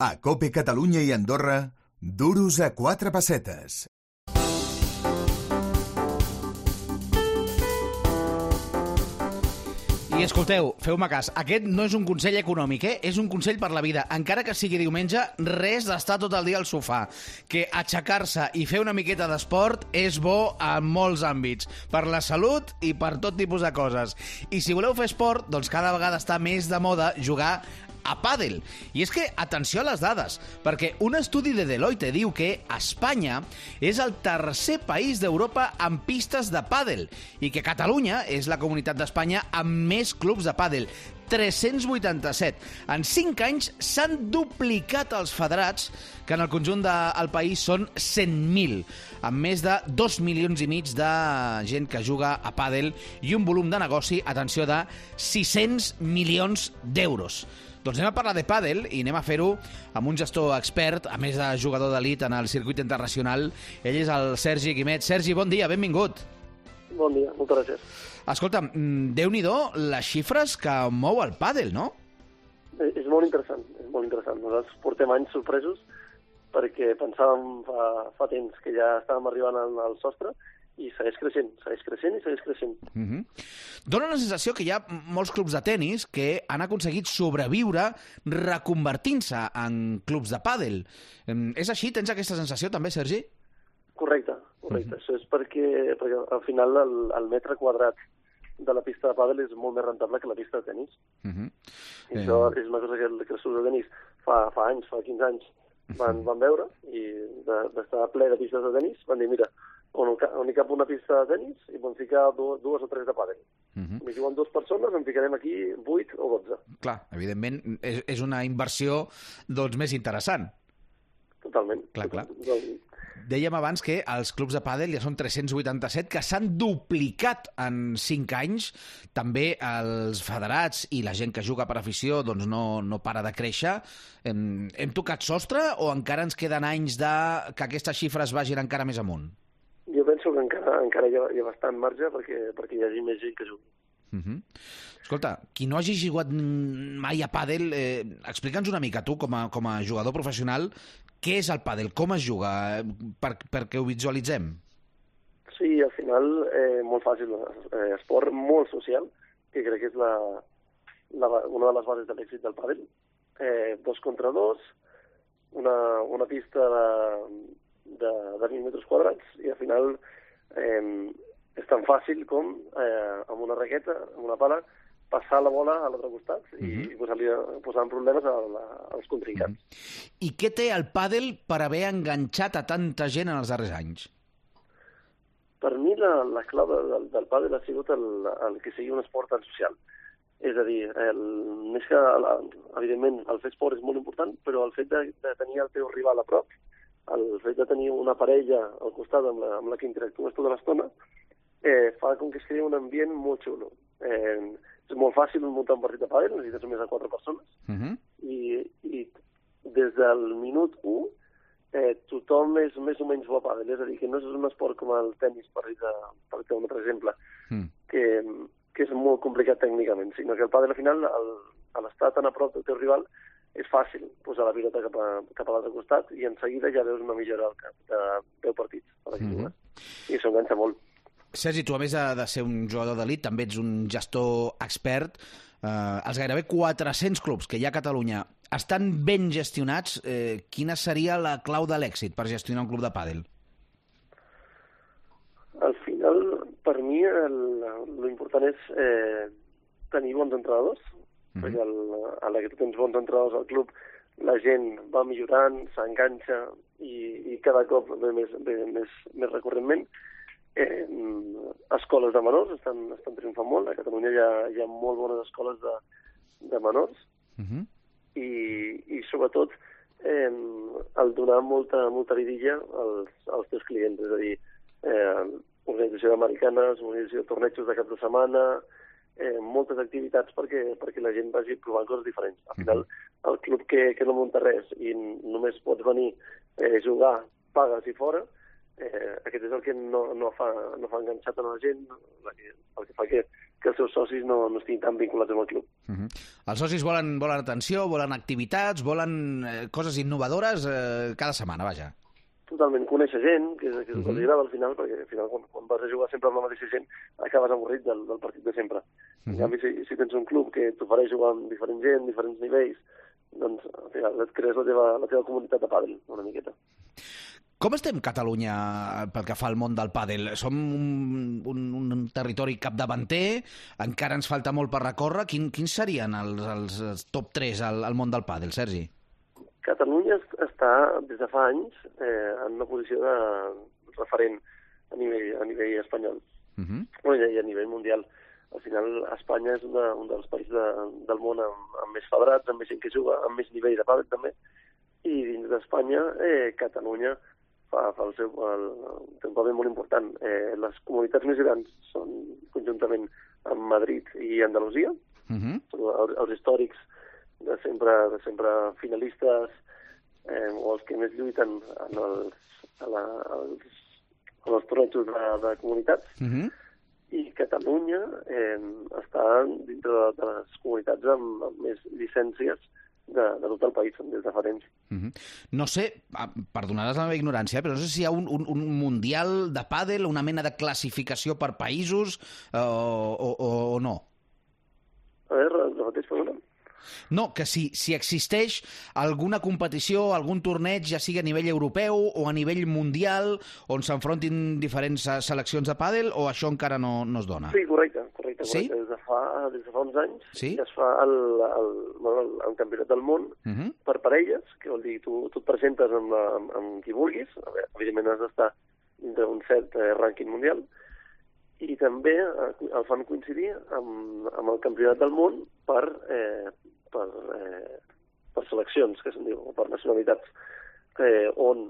A Cope Catalunya i Andorra, duros a quatre pessetes. I escolteu, feu-me cas, aquest no és un consell econòmic, eh? és un consell per la vida. Encara que sigui diumenge, res d'estar tot el dia al sofà. Que aixecar-se i fer una miqueta d'esport és bo en molts àmbits. Per la salut i per tot tipus de coses. I si voleu fer esport, doncs cada vegada està més de moda jugar a pàdel. I és que, atenció a les dades, perquè un estudi de Deloitte diu que Espanya és el tercer país d'Europa amb pistes de pàdel i que Catalunya és la comunitat d'Espanya amb més clubs de pàdel. 387. En 5 anys s'han duplicat els federats, que en el conjunt del país són 100.000, amb més de 2 milions i mig de gent que juga a pàdel i un volum de negoci, atenció, de 600 milions d'euros. Doncs anem a parlar de pàdel i anem a fer-ho amb un gestor expert, a més de jugador d'elit en el circuit internacional. Ell és el Sergi Quimet. Sergi, bon dia, benvingut. Bon dia, moltes gràcies. Escolta, mm, déu nhi les xifres que mou el pàdel, no? És, és molt interessant, és molt interessant. Nosaltres portem anys sorpresos perquè pensàvem fa, fa temps que ja estàvem arribant al, al sostre i segueix creixent, segueix creixent i segueix creixent. Uh -huh. Dóna la sensació que hi ha molts clubs de tennis que han aconseguit sobreviure reconvertint-se en clubs de pàdel. És així? Tens aquesta sensació també, Sergi? Correcte, correcte. Uh -huh. Això és perquè, perquè al final el, el metre quadrat de la pista de pàdel és molt més rentable que la pista de tennis. Uh -huh. I eh... això és una cosa que, que els de tennis fa, fa anys, fa 15 anys, van, van veure i d'estar de, ple de pistes de tennis van dir, mira, on, on hi cap una pista de tennis i podem ficar dues, dues o tres de pàdel. Uh -huh. Mi juguen dues persones, en ficarem aquí 8 o 12. Clar, evidentment és, és una inversió doncs, més interessant. Totalment. Clar, clar. Doncs, Dèiem abans que els clubs de pàdel ja són 387, que s'han duplicat en 5 anys. També els federats i la gent que juga per afició doncs no, no para de créixer. Hem, hem tocat sostre o encara ens queden anys de que aquestes xifres vagin encara més amunt? Encara, encara hi, ha, hi ha bastant marge perquè, perquè hi hagi més gent que jugui. Uh -huh. Escolta, qui no hagi jugat mai a pàdel, eh, explica'ns una mica tu, com a, com a jugador professional, què és el pàdel? Com es juga? Per, perquè ho visualitzem. Sí, al final, eh, molt fàcil. Eh, esport molt social, que crec que és la, la, una de les bases de l'èxit del pàdel. Eh, dos contra dos, una, una pista de, de, de 20 metres quadrats i al final eh, és tan fàcil com eh, amb una raqueta, amb una pala, passar la bola a l'altre costat uh -huh. i posar-li posar en problemes a la, als contrincants. Uh -huh. I què té el pàdel per haver enganxat a tanta gent en els darrers anys? Per mi la, la clau del, del pàdel ha sigut el, el que sigui un esport tan social. És a dir, el, més que, la, evidentment, el fer esport és molt important, però el fet de, de tenir el teu rival a prop, el fet de tenir una parella al costat amb la, amb la que interactues tota l'estona, eh, fa com que es crea un ambient molt xulo. Eh, és molt fàcil muntar un partit de pàdel, necessites més de quatre persones, uh -huh. i, i des del minut 1 eh, tothom és més o menys bo a pàdel, és a dir, que no és un esport com el tennis, per, de, per dir un altre exemple, uh mm. -huh. que, que és molt complicat tècnicament, sinó que el pàdel al final, al, a l'estar tan a prop del teu rival, és fàcil posar la pilota cap a, cap a l'altre costat i en seguida ja veus una millora al cap de 10 partits la mm -hmm. i això enganxa molt. Sergi, tu a més de, de ser un jugador d'elit també ets un gestor expert eh, els gairebé 400 clubs que hi ha a Catalunya estan ben gestionats eh, quina seria la clau de l'èxit per gestionar un club de pàdel? Al final, per mi, l'important és eh, tenir bons entrenadors, -huh. perquè el, a la que tu tens bons entrenadors al club, la gent va millorant, s'enganxa i, i cada cop ve més, ve més, més recurrentment. Eh, escoles de menors estan, estan triomfant molt. A Catalunya hi ha, hi ha molt bones escoles de, de menors uh -huh. i, i sobretot eh, el donar molta, molta vidilla als, als teus clients, és a dir, eh, organització d'americans, organització de tornejos de cap de setmana, eh, moltes activitats perquè, perquè la gent vagi provant coses diferents. Al final, el club que, que no munta res i només pots venir, eh, jugar, pagues i fora, Eh, aquest és el que no, no, fa, no fa enganxat a la gent, el que fa que, que els seus socis no, no estiguin tan vinculats amb el club. Uh -huh. Els socis volen, volen atenció, volen activitats, volen eh, coses innovadores eh, cada setmana, vaja. Totalment, conèixer gent, que és, que és el que Mhm. els agrada al final, perquè al final quan, quan vas a jugar sempre amb la mateixa gent acabes avorrit del, del partit de sempre. En Mhm. canvi, si, si tens un club que t'ofereix jugar amb diferent gent, diferents nivells, doncs al final et crees la teva, la teva comunitat de pàdel, una miqueta. Com estem Catalunya pel que fa al món del pàdel? Som un, un, un territori capdavanter, encara ens falta molt per recórrer. Quin, quins serien els, els, els top 3 al, al món del pàdel, Sergi? Catalunya est- està des de fa anys eh, en una posició de referent a nivell, a nivell espanyol Uh -huh. bueno, i a nivell mundial. Al final, Espanya és un, de, un dels països de, del món amb, amb més federats, amb més gent que juga, amb més nivell de pàdel també. I dins d'Espanya, eh, Catalunya fa, fa el seu, el, té un paper molt important. Eh, les comunitats més grans són conjuntament amb Madrid i Andalusia, Uh -huh. són els, els històrics de sempre, de sempre finalistes eh, o els que més lluiten en els, a la, als, en els tornejos de, de comunitats Uh -huh. i Catalunya eh, està dintre de, de les comunitats amb, amb més llicències de, de tot el país, des de fa temps. Uh -huh. No sé, ah, perdonaràs la meva ignorància, però no sé si hi ha un, un, un mundial de pàdel, una mena de classificació per països eh, o, o, o no. A veure. No, que si, si existeix alguna competició, algun torneig, ja sigui a nivell europeu o a nivell mundial, on s'enfrontin diferents eh, seleccions de pàdel, o això encara no, no es dona? Sí, correcte, correcte. Sí? correcte. Des, de fa, des de fa uns anys Sí? ja es fa el, el, bueno, el, el campionat del món Uh -huh. per parelles, que vol dir tu, tu et presentes amb, la, amb, amb qui vulguis, a veure, evidentment has d'estar dintre d'un cert eh, rànquing mundial, i també eh, el fan coincidir amb, amb el campionat del món per, eh, per, eh, per seleccions, que se'n diu, o per nacionalitats, eh, on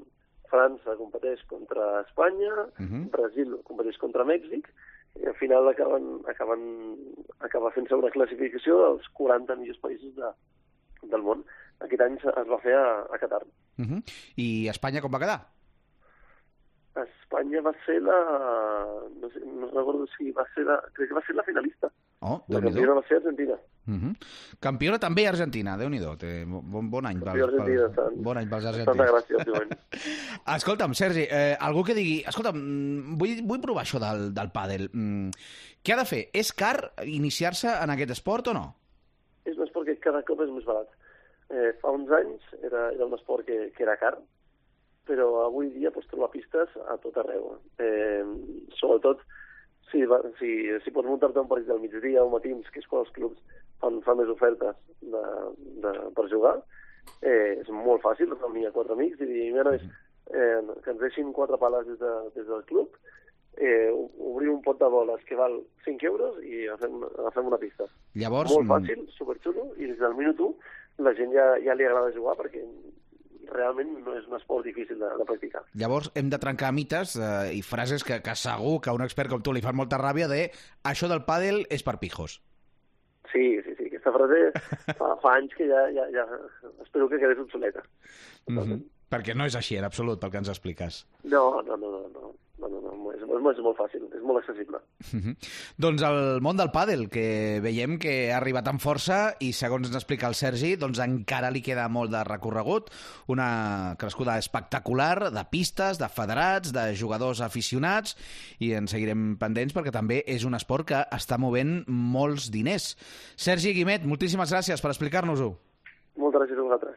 França competeix contra Espanya, Uh -huh. Brasil competeix contra Mèxic, i al final acaben, acaben, acaba fent-se una classificació dels 40 millors països de, del món. Aquest any es va fer a, a Qatar. Uh -huh. I Espanya com va quedar? Espanya va ser la... No, sé, no recordo si va ser la... Crec que va ser la finalista. Oh, La campiona va ser Argentina. Uh -huh. Campiona també Argentina, déu nhi Té bon, bon any. Argentina, estan- bon any pels argentins. gràcia, òbviament. Escolta'm, Sergi, eh, algú que digui... Escolta'm, mm, vull, vull provar això del, del pàdel. Mm, què ha de fer? És car iniciar-se en aquest esport o no? és un esport que cada cop és més barat. Eh, fa uns anys era, era un esport que, que era car, però avui dia pots trobar pistes a tot arreu. Eh, sobretot si, va, si, si pots muntar-te un partit al migdia o matins, que és quan els clubs fan, fan més ofertes de, de, per jugar, eh, és molt fàcil reunir a quatre amics i dir, mira, nois, eh, que ens deixin quatre pales des, de, des del club, eh, obrir un pot de boles que val 5 euros i agafem, agafem una pista. Llavors, Molt mm, fàcil, superxulo, i des del minut 1 la gent ja, ja li agrada jugar perquè realment no és un esport difícil de, de practicar. Llavors hem de trencar mites eh, i frases que, que segur que a un expert com tu li fan molta ràbia de això del pàdel és per pijos. Sí, sí, sí, aquesta frase fa, fa anys que ja, ja, ja espero que quedés obsoleta. Mm -hmm. Perquè no és així en absolut, pel que ens expliques. No, no, no, no, no, no, no, és, és molt fàcil, és molt accessible. Mm -hmm. Doncs el món del pàdel, que veiem que ha arribat amb força i segons ens explica el Sergi, doncs encara li queda molt de recorregut, una crescuda espectacular de pistes, de federats, de jugadors aficionats i en seguirem pendents perquè també és un esport que està movent molts diners. Sergi Guimet, moltíssimes gràcies per explicar-nos-ho. Moltes gràcies a vosaltres.